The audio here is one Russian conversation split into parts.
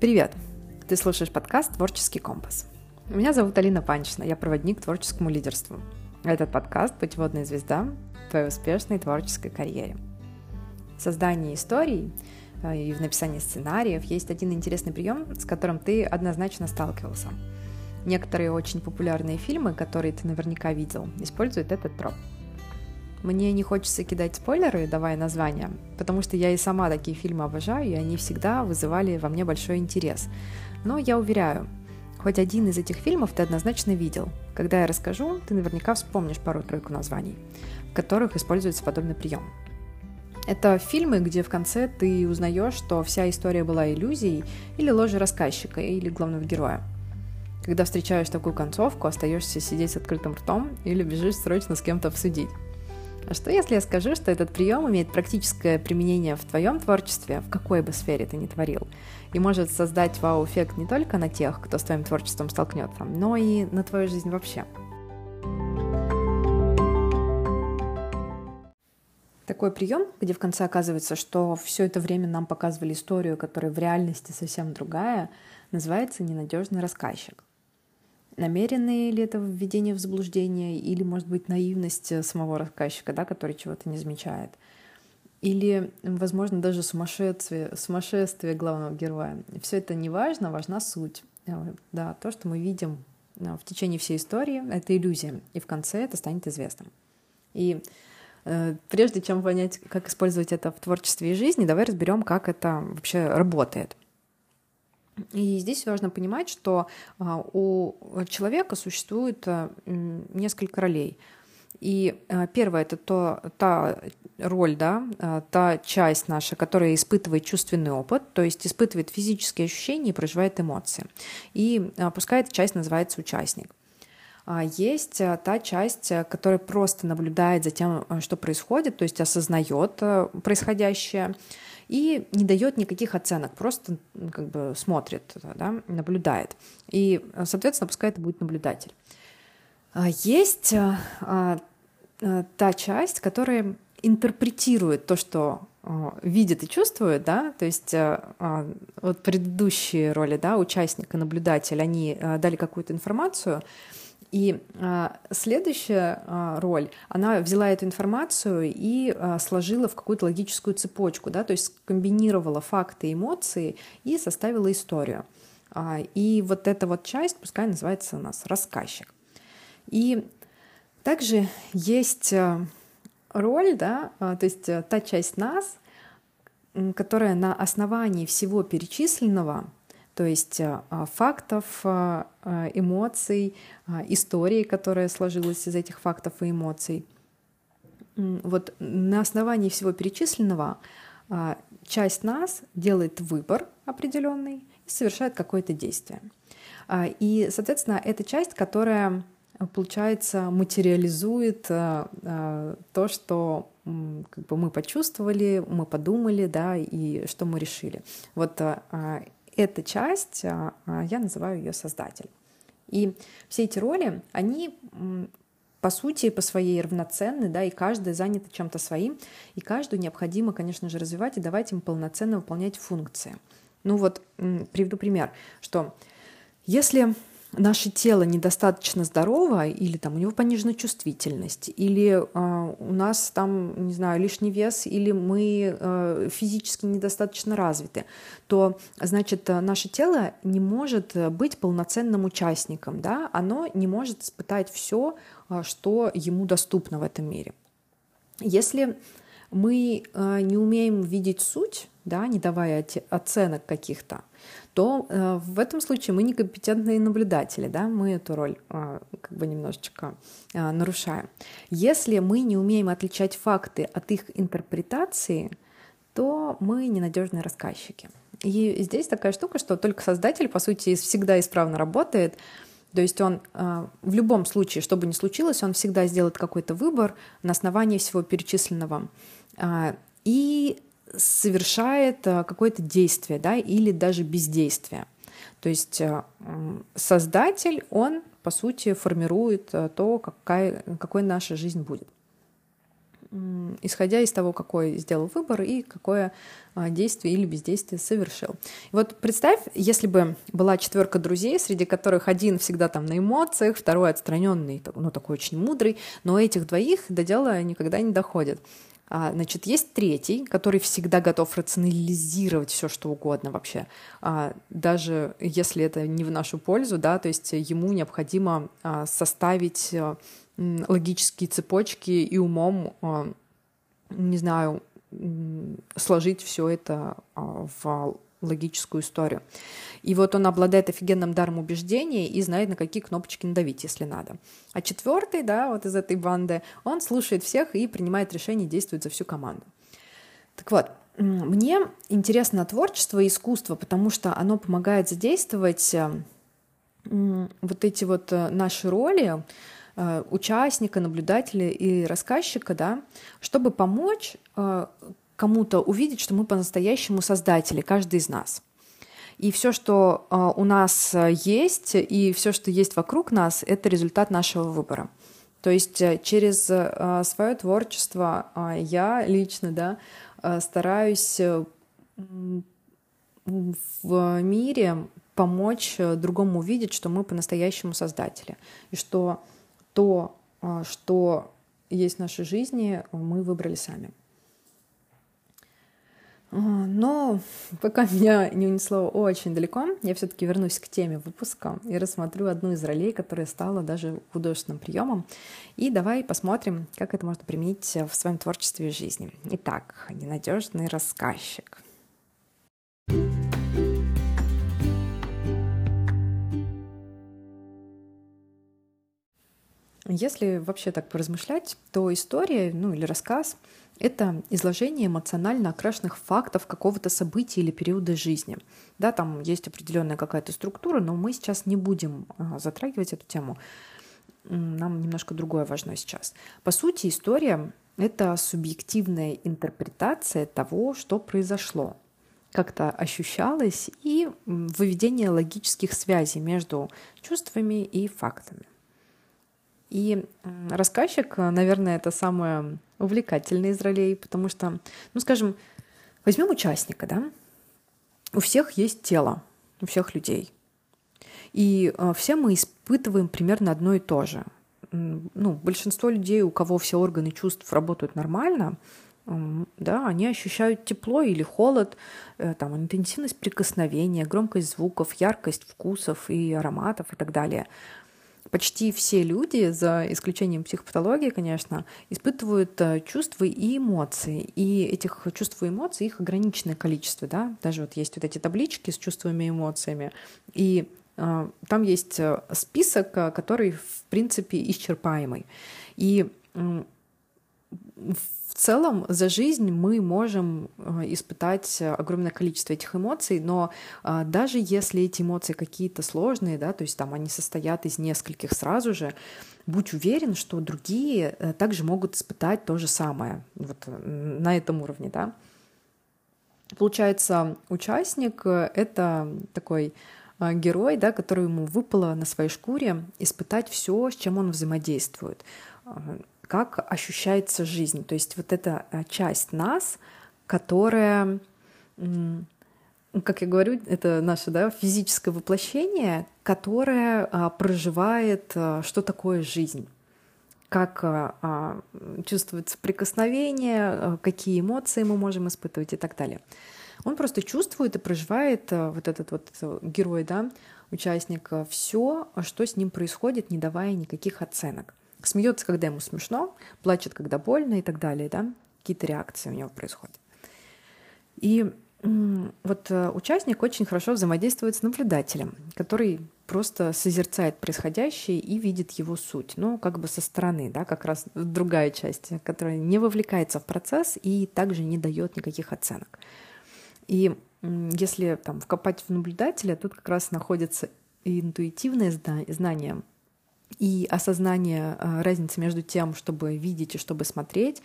Привет! Ты слушаешь подкаст «Творческий компас». Меня зовут Алина Панчина, я проводник творческому лидерству. Этот подкаст – путеводная звезда твоей успешной творческой карьере. В создании историй э, и в написании сценариев есть один интересный прием, с которым ты однозначно сталкивался. Некоторые очень популярные фильмы, которые ты наверняка видел, используют этот троп – мне не хочется кидать спойлеры, давая названия, потому что я и сама такие фильмы обожаю, и они всегда вызывали во мне большой интерес. Но я уверяю, хоть один из этих фильмов ты однозначно видел. Когда я расскажу, ты наверняка вспомнишь пару-тройку названий, в которых используется подобный прием. Это фильмы, где в конце ты узнаешь, что вся история была иллюзией или ложью рассказчика, или главного героя. Когда встречаешь такую концовку, остаешься сидеть с открытым ртом или бежишь срочно с кем-то обсудить. А что если я скажу, что этот прием имеет практическое применение в твоем творчестве, в какой бы сфере ты ни творил, и может создать вау-эффект не только на тех, кто с твоим творчеством столкнется, но и на твою жизнь вообще? Такой прием, где в конце оказывается, что все это время нам показывали историю, которая в реальности совсем другая, называется ненадежный рассказчик намеренное ли это введение в заблуждение, или, может быть, наивность э, самого рассказчика, да, который чего-то не замечает. Или, возможно, даже сумасшествие, сумасшествие главного героя. Все это не важно, важна суть. Э, да, то, что мы видим э, в течение всей истории, это иллюзия, и в конце это станет известным. И прежде чем понять, как использовать это в творчестве и жизни, давай разберем, как это вообще работает. И здесь важно понимать, что а, у человека существует а, несколько ролей. И а, первое это то, та роль, да, та часть наша, которая испытывает чувственный опыт, то есть испытывает физические ощущения и проживает эмоции. И пускай эта часть называется участник. Есть та часть, которая просто наблюдает за тем, что происходит, то есть осознает происходящее, и не дает никаких оценок, просто как бы смотрит, да, наблюдает. И, соответственно, пускай это будет наблюдатель. А есть а, а, та часть, которая интерпретирует то, что видит и чувствует, да, то есть вот предыдущие роли, да, участника, наблюдатель, они дали какую-то информацию, и а, следующая а, роль, она взяла эту информацию и а, сложила в какую-то логическую цепочку, да, то есть комбинировала факты и эмоции и составила историю. А, и вот эта вот часть, пускай называется у нас рассказчик. И также есть а, роль, да, а, то есть а, та часть нас, которая на основании всего перечисленного то есть э, а, фактов, э, э, эмоций, истории, которая сложилась из этих фактов и эмоций. Вот на основании всего перечисленного часть нас делает выбор определенный и совершает какое-то действие. И, соответственно, это часть, которая, получается, материализует то, что как бы мы почувствовали, мы подумали, да, и что мы решили. Вот эта часть, а, а, я называю ее создатель. И все эти роли, они по сути, по своей равноценны, да, и каждая занята чем-то своим, и каждую необходимо, конечно же, развивать и давать им полноценно выполнять функции. Ну вот, приведу пример, что если наше тело недостаточно здорово, или там у него понижена чувствительность, или э, у нас там, не знаю, лишний вес, или мы э, физически недостаточно развиты, то, значит, наше тело не может быть полноценным участником, да, оно не может испытать все, э, что ему доступно в этом мире. Если мы не умеем видеть суть, да, не давая оценок каких-то, то э, в этом случае мы некомпетентные наблюдатели, да, мы эту роль э, как бы немножечко э, нарушаем. Если мы не умеем отличать факты от их интерпретации, то мы ненадежные рассказчики. И здесь такая штука, что только создатель, по сути, всегда исправно работает, то есть он э, в любом случае, что бы ни случилось, он всегда сделает какой-то выбор на основании всего перечисленного. Э, и совершает э, какое-то действие, да, или даже бездействие. То есть э, создатель, он, по сути, формирует э, то, какая, какой наша жизнь будет. исходя из того, какой сделал выбор и какое действие или бездействие совершил. И вот представь, если бы была четверка друзей, среди которых один всегда там на эмоциях, второй отстраненный, ну такой очень мудрый, но этих двоих до дела никогда не доходит. А, значит, есть третий, который всегда готов рационализировать все, что угодно вообще, а, даже если это не в нашу пользу, да, то есть ему необходимо а, составить логические цепочки и умом, не знаю, сложить все это в логическую историю. И вот он обладает офигенным даром убеждения и знает, на какие кнопочки надавить, если надо. А четвертый, да, вот из этой банды, он слушает всех и принимает решения, действует за всю команду. Так вот, мне интересно творчество и искусство, потому что оно помогает задействовать э, вот эти вот э, наши роли э, участника, наблюдателя и рассказчика, да, чтобы помочь кому-то увидеть, что мы по-настоящему создатели, каждый из нас. И все, что а, у нас есть, и все, что есть вокруг нас, это результат нашего выбора. То есть э, через а, свое творчество а, я лично да, стараюсь э, в мире помочь э, другому увидеть, что мы по-настоящему создатели, и что то, что есть в нашей жизни, мы выбрали сами. Но пока меня не унесло очень далеко, я все-таки вернусь к теме выпуска и рассмотрю одну из ролей, которая стала даже художественным приемом. И давай посмотрим, как это можно применить в своем творчестве и жизни. Итак, ненадежный рассказчик. Если вообще так поразмышлять, то история, ну или рассказ — это изложение эмоционально окрашенных фактов какого-то события или периода жизни. Да, там есть определенная какая-то структура, но мы сейчас не будем а, затрагивать эту тему. Нам немножко другое важно сейчас. По сути, история — это субъективная интерпретация того, что произошло, как-то ощущалось, и выведение логических связей между чувствами и фактами. И рассказчик, наверное, это самое увлекательный из ролей, потому что, ну, скажем, возьмем участника, да, у всех есть тело, у всех людей. И э, все мы испытываем примерно одно и то же. Ну, большинство людей, у кого все органы чувств работают нормально, да, они ощущают тепло или холод, э, там, интенсивность прикосновения, громкость звуков, яркость вкусов и ароматов и так далее почти все люди, за исключением психопатологии, конечно, испытывают э, чувства и эмоции. И этих чувств и эмоций, их ограниченное количество. Да? Даже вот есть вот эти таблички с чувствами и эмоциями. И э, там есть э, список, э, который, в принципе, исчерпаемый. И э, целом за жизнь мы можем э, испытать огромное количество этих эмоций, но а, даже если эти эмоции какие-то сложные, да, то есть там они состоят из нескольких сразу же, будь уверен, что другие э, также могут испытать то же самое вот на этом уровне, да. Получается, участник — это такой герой, да, который ему выпало на своей шкуре испытать все, с чем он взаимодействует как ощущается жизнь. То есть вот эта э, часть нас, которая, как я говорю, это наше да, физическое воплощение, которое а, проживает, а, что такое жизнь как а, чувствуется прикосновение, какие эмоции мы можем испытывать и так далее. Он просто чувствует и проживает вот этот вот герой, да, участник, все, что с ним происходит, не давая никаких оценок смеется, когда ему смешно, плачет, когда больно и так далее, да, какие-то реакции у него происходят. И вот э, участник очень хорошо взаимодействует с наблюдателем, который просто созерцает происходящее и видит его суть, ну, как бы со стороны, да, как раз другая часть, которая не вовлекается в процесс и также не дает никаких оценок. И если там вкопать в наблюдателя, тут как раз находится интуитивное знание и осознание э, разницы между тем, чтобы видеть и чтобы смотреть.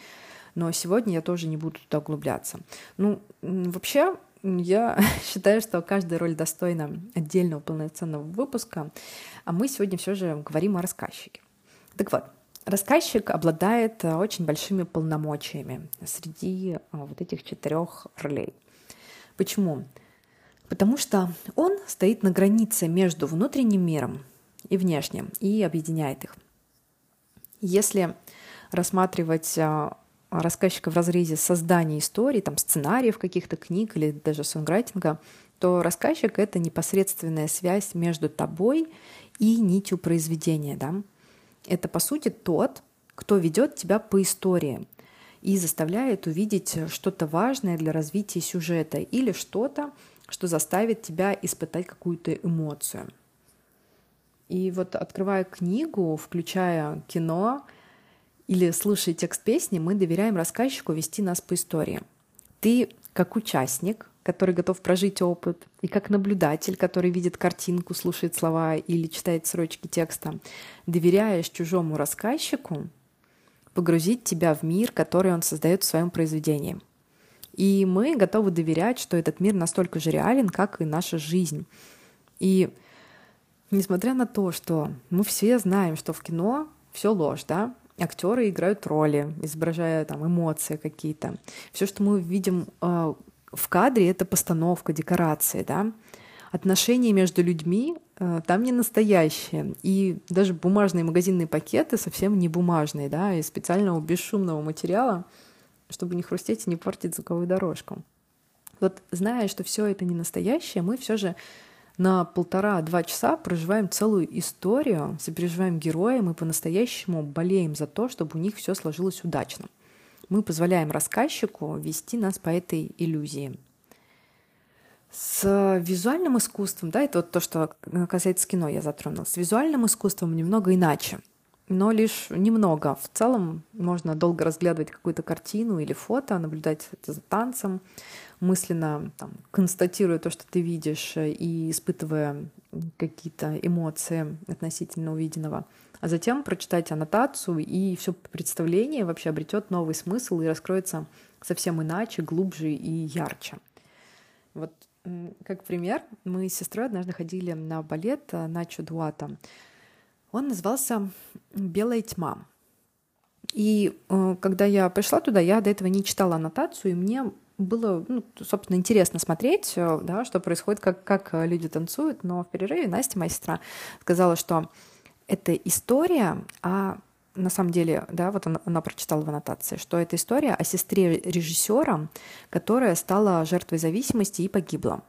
Но сегодня я тоже не буду туда углубляться. Ну, вообще, я считаю, что каждая роль достойна отдельного полноценного выпуска, а мы сегодня все же говорим о рассказчике. Так вот, рассказчик обладает очень большими полномочиями среди вот этих четырех ролей. Почему? Потому что он стоит на границе между внутренним миром и внешним и объединяет их. Если рассматривать а, рассказчика в разрезе создания истории, там, сценариев каких-то книг или даже сонграйтинга, то рассказчик — это непосредственная связь между тобой и нитью произведения. Да? Это, по сути, тот, кто ведет тебя по истории и заставляет увидеть что-то важное для развития сюжета или что-то, что заставит тебя испытать какую-то эмоцию. И вот открывая книгу, включая кино или слушая текст песни, мы доверяем рассказчику вести нас по истории. Ты как участник, который готов прожить опыт, и как наблюдатель, который видит картинку, слушает слова или читает строчки текста, доверяешь чужому рассказчику погрузить тебя в мир, который он создает в своем произведении. И мы готовы доверять, что этот мир настолько же реален, как и наша жизнь. И несмотря на то, что мы все знаем, что в кино все ложь, да, актеры играют роли, изображая там эмоции какие-то. Все, что мы видим э, в кадре, это постановка, декорации, да. Отношения между людьми э, там не настоящие. И даже бумажные магазинные пакеты совсем не бумажные, да, из специального бесшумного материала, чтобы не хрустеть и не портить звуковую дорожку. Вот зная, что все это не настоящее, мы все же на полтора-два часа проживаем целую историю, сопереживаем героям и по-настоящему болеем за то, чтобы у них все сложилось удачно. Мы позволяем рассказчику вести нас по этой иллюзии. С визуальным искусством, да, это вот то, что касается кино я затронула, с визуальным искусством немного иначе но лишь немного. В целом можно долго разглядывать какую-то картину или фото, наблюдать за танцем, мысленно там, констатируя то, что ты видишь, и испытывая какие-то эмоции относительно увиденного. А затем прочитать аннотацию, и все представление вообще обретет новый смысл и раскроется совсем иначе, глубже и ярче. Вот как пример, мы с сестрой однажды ходили на балет на Чудуата. Он назывался «Белая тьма». И э, когда я пришла туда, я до этого не читала аннотацию, и мне было, ну, собственно, интересно смотреть, э, да, что происходит, как, как люди танцуют. Но в перерыве Настя, моя сестра, сказала, что это история а на самом деле, да, вот она, она прочитала в аннотации, что это история о сестре режиссера, которая стала жертвой зависимости и погибла.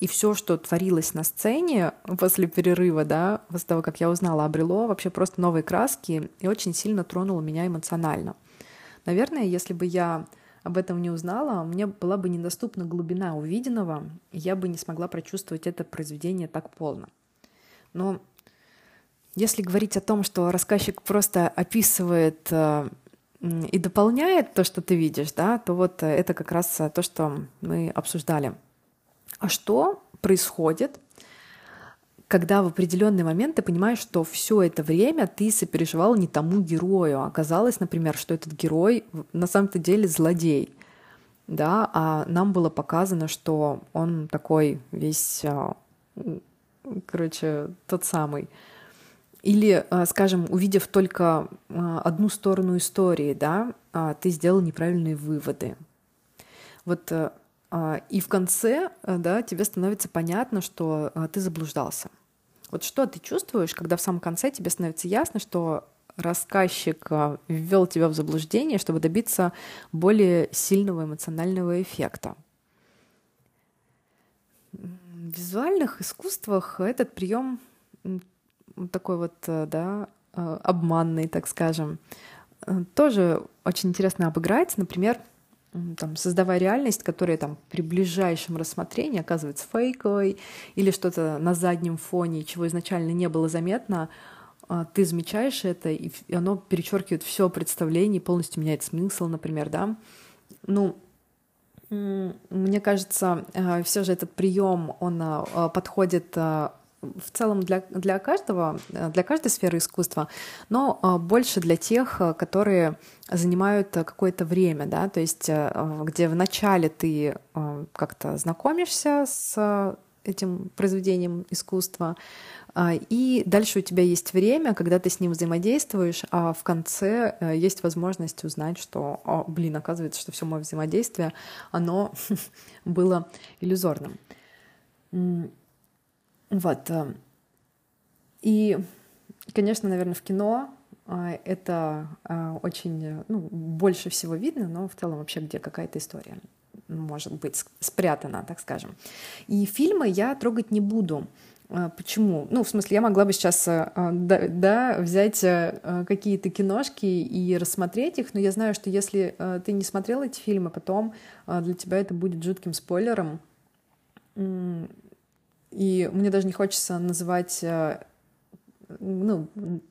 И все, что творилось на сцене после перерыва, да, после того, как я узнала, обрело вообще просто новые краски и очень сильно тронуло меня эмоционально. Наверное, если бы я об этом не узнала, мне была бы недоступна глубина увиденного, и я бы не смогла прочувствовать это произведение так полно. Но если говорить о том, что рассказчик просто описывает э, и дополняет то, что ты видишь, да, то вот это как раз то, что мы обсуждали – а что происходит, когда в определенный момент ты понимаешь, что все это время ты сопереживал не тому герою. Оказалось, например, что этот герой на самом-то деле злодей. Да, а нам было показано, что он такой весь, а, короче, тот самый. Или, а, скажем, увидев только а, одну сторону истории, да, ты сделал неправильные выводы. Вот а, и в конце, э, да, тебе становится понятно, что э, ты заблуждался. Вот что ты чувствуешь, когда в самом конце тебе становится ясно, что рассказчик э, ввел тебя в заблуждение, чтобы добиться более сильного эмоционального эффекта. В визуальных искусствах этот прием такой вот, да, обманный, так скажем, тоже очень интересно обыграть. Например, там, создавая реальность, которая там при ближайшем рассмотрении оказывается фейковой или что-то на заднем фоне, чего изначально не было заметно, а, ты замечаешь это, и оно перечеркивает все представление, полностью меняет смысл, например, да. Ну, мне кажется, а, все же этот прием, он а, подходит в целом для, для каждого, для каждой сферы искусства, но а, больше для тех, а, которые занимают какое-то время, да, то есть где вначале ты как-то знакомишься с этим произведением искусства. И дальше у тебя есть время, когда ты с ним взаимодействуешь, а в конце э, есть возможность узнать, что, о, блин, оказывается, что все мое взаимодействие, оно было иллюзорным. Вот. Э, и, конечно, наверное, в кино а, это а, очень, ну, больше всего видно, но в целом вообще где какая-то история может быть спрятана, так скажем. И фильмы я трогать не буду. Почему? Ну, в смысле, я могла бы сейчас да, да, взять какие-то киношки и рассмотреть их, но я знаю, что если ты не смотрел эти фильмы, потом для тебя это будет жутким спойлером. И мне даже не хочется называть ну,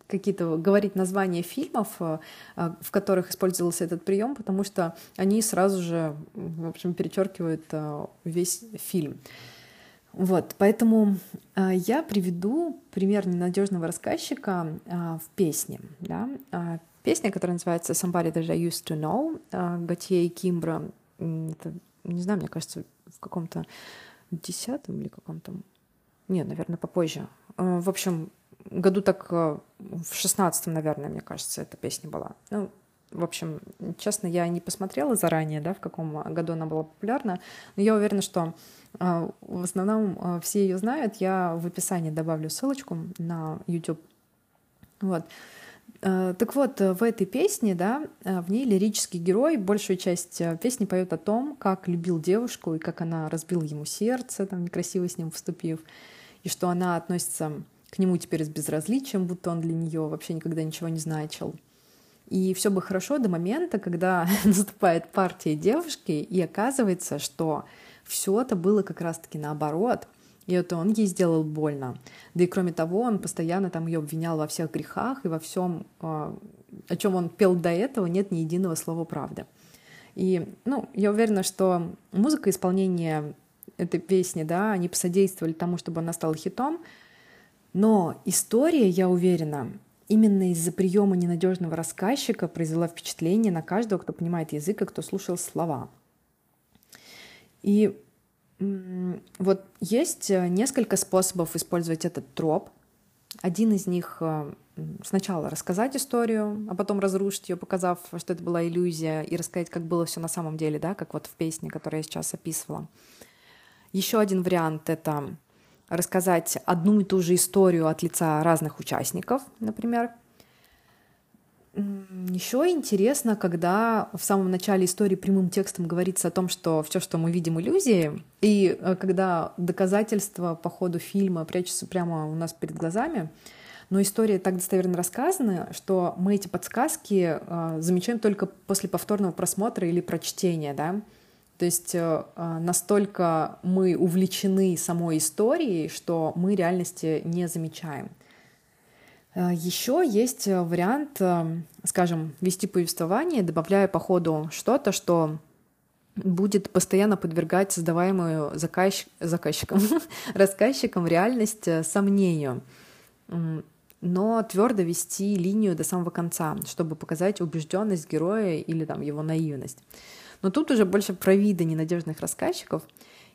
какие-то говорить названия фильмов, э, э, в которых использовался этот прием, потому что они сразу же, в общем, перечеркивают э, весь фильм. Вот, поэтому я приведу пример ненадежного рассказчика в песне. Да? Песня, которая называется Somebody That I Used to Know, Готье и Кимбра. Это, не знаю, мне кажется, в каком-то десятом или каком-то... Нет, наверное, попозже. В общем, году так э, в шестнадцатом, наверное, мне кажется, эта песня была. Ну, в общем, честно, я не посмотрела заранее, да, в каком году она была популярна, но я уверена, что э, в основном э, все ее знают. Я в описании добавлю ссылочку на YouTube. Вот. Так вот, в этой песне, да, в ней лирический герой большую часть песни поет о том, как любил девушку и как она разбила ему сердце, там, некрасиво с ним вступив, и что она относится к нему теперь с безразличием, будто он для нее вообще никогда ничего не значил. И все бы хорошо до момента, когда наступает партия девушки, и оказывается, что все это было как раз-таки наоборот. И это он ей сделал больно. Да и кроме того, он постоянно там ее обвинял во всех грехах и во всем, а, о чем он пел до этого, нет ни единого слова правды. И, ну, я уверена, что музыка исполнения этой песни, да, они посодействовали тому, чтобы она стала хитом, но история, я уверена, именно из-за приема ненадежного рассказчика произвела впечатление на каждого, кто понимает язык и кто слушал слова. И вот есть э, несколько способов использовать этот троп. Один из них э, сначала рассказать историю, а потом разрушить ее, показав, что это была иллюзия, и рассказать, как было все на самом деле, да, как вот в песне, которую я сейчас описывала. Еще один вариант — это рассказать одну и ту же историю от лица разных участников, например. Еще интересно, когда в самом начале истории прямым текстом говорится о том, что все, что мы видим, иллюзии, и э, когда доказательства по ходу фильма прячутся прямо у нас перед глазами, но история так достоверно рассказана, что мы эти подсказки э, замечаем только после повторного просмотра или прочтения, да, то есть э, настолько мы увлечены самой историей, что мы реальности не замечаем. Э, Еще есть вариант, э, скажем, вести повествование, добавляя по ходу что-то, что будет постоянно подвергать создаваемую заказчик, заказчиком, рассказчиком реальность сомнению, но твердо вести линию до самого конца, чтобы показать убежденность героя или там его наивность. Но тут уже больше про виды ненадежных рассказчиков,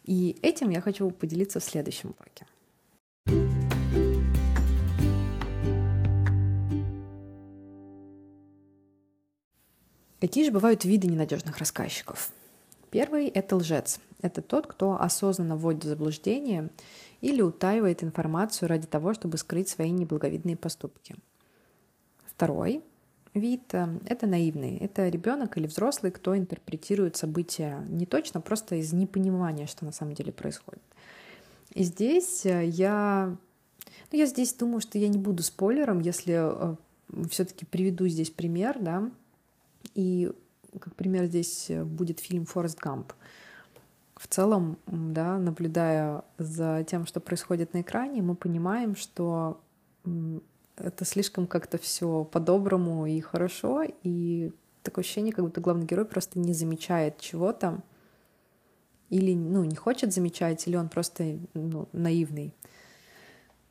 и этим я хочу поделиться в следующем блоке. Какие же бывают виды ненадежных рассказчиков? Первый — это лжец. Это тот, кто осознанно вводит в заблуждение или утаивает информацию ради того, чтобы скрыть свои неблаговидные поступки. Второй вид э, — это наивный. Это ребенок или взрослый, кто интерпретирует события не точно, просто из непонимания, что на самом деле происходит. И здесь э, я... Ну, я здесь думаю, что я не буду спойлером, если э, все-таки приведу здесь пример, да, и как пример здесь будет фильм «Форест Гамп». В целом, да, наблюдая за тем, что происходит на экране, мы понимаем, что это слишком как-то все по-доброму и хорошо, и такое ощущение, как будто главный герой просто не замечает чего-то, или ну, не хочет замечать, или он просто ну, наивный.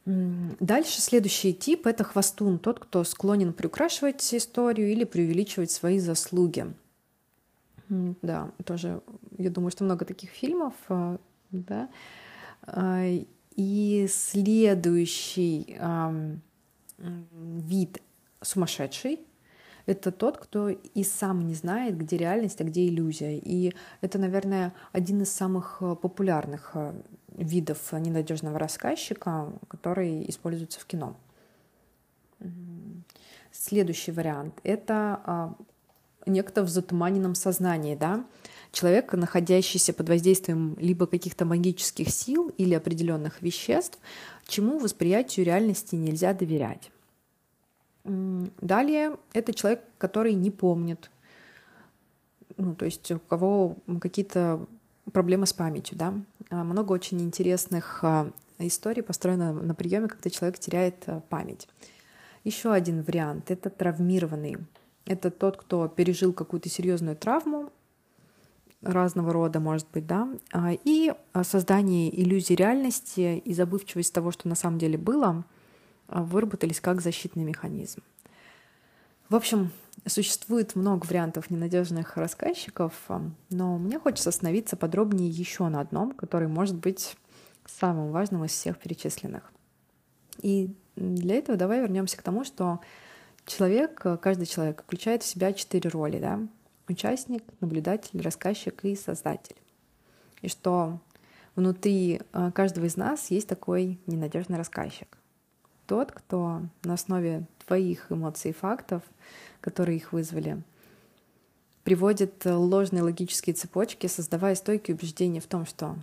Дальше следующий тип — это хвостун, тот, кто склонен приукрашивать историю или преувеличивать свои заслуги. Да, тоже, я думаю, что много таких фильмов, а, да, И следующий вид сумасшедший — это тот, кто и сам не знает, где реальность, а где иллюзия. И это, наверное, один из самых э, популярных э, видов ненадежного рассказчика, который используется в кино. Следующий вариант — это а, некто в затуманенном сознании, да, человек, находящийся под воздействием либо каких-то магических сил или определенных веществ, чему восприятию реальности нельзя доверять. Далее это человек, который не помнит, ну, то есть у кого какие-то проблемы с памятью, да. А, много очень интересных а, историй построено на приеме, когда человек теряет а, память. Еще один вариант — это травмированный. Это тот, кто пережил какую-то серьезную травму, разного рода, может быть, да, и создание иллюзии реальности и забывчивость того, что на самом деле было, выработались как защитный механизм. В общем, существует много вариантов ненадежных рассказчиков, но мне хочется остановиться подробнее еще на одном, который может быть самым важным из всех перечисленных. И для этого давай вернемся к тому, что человек, каждый человек включает в себя четыре роли, да? Участник, наблюдатель, рассказчик и создатель. И что внутри э, каждого из нас есть такой ненадежный рассказчик тот, кто на основе твоих эмоций и фактов, которые их вызвали, приводит ложные логические цепочки, создавая стойкие убеждения в том, что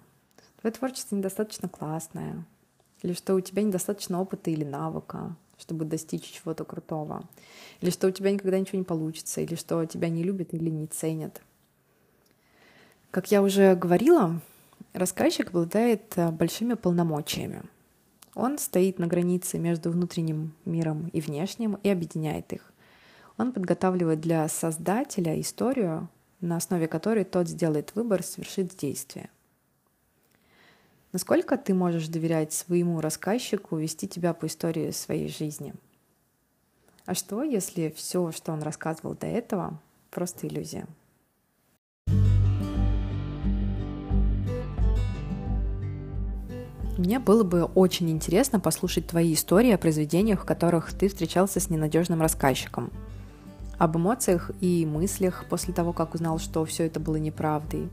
твое творчество недостаточно классное, или что у тебя недостаточно опыта или навыка, чтобы достичь чего-то крутого, или что у тебя никогда ничего не получится, или что тебя не любят или не ценят. Как я уже говорила, рассказчик обладает большими полномочиями — он стоит на границе между внутренним миром и внешним и объединяет их. Он подготавливает для создателя историю, на основе которой тот сделает выбор, совершит действие. Насколько ты можешь доверять своему рассказчику вести тебя по истории своей жизни? А что, если все, что он рассказывал до этого, просто иллюзия? Мне было бы очень интересно послушать твои истории о произведениях, в которых ты встречался с ненадежным рассказчиком. Об эмоциях и мыслях после того, как узнал, что все это было неправдой.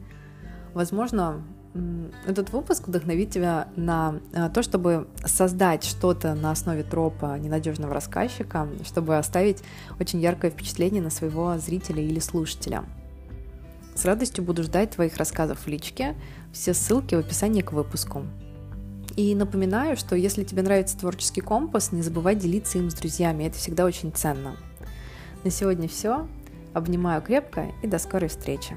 Возможно, этот выпуск вдохновит тебя на э, то, чтобы создать что-то на основе тропа ненадежного рассказчика, чтобы оставить очень яркое впечатление на своего зрителя или слушателя. С радостью буду ждать твоих рассказов в личке. Все ссылки в описании к выпуску. И напоминаю, что если тебе нравится творческий компас, не забывай делиться им с друзьями, это всегда очень ценно. На сегодня все. Обнимаю крепко и до скорой встречи.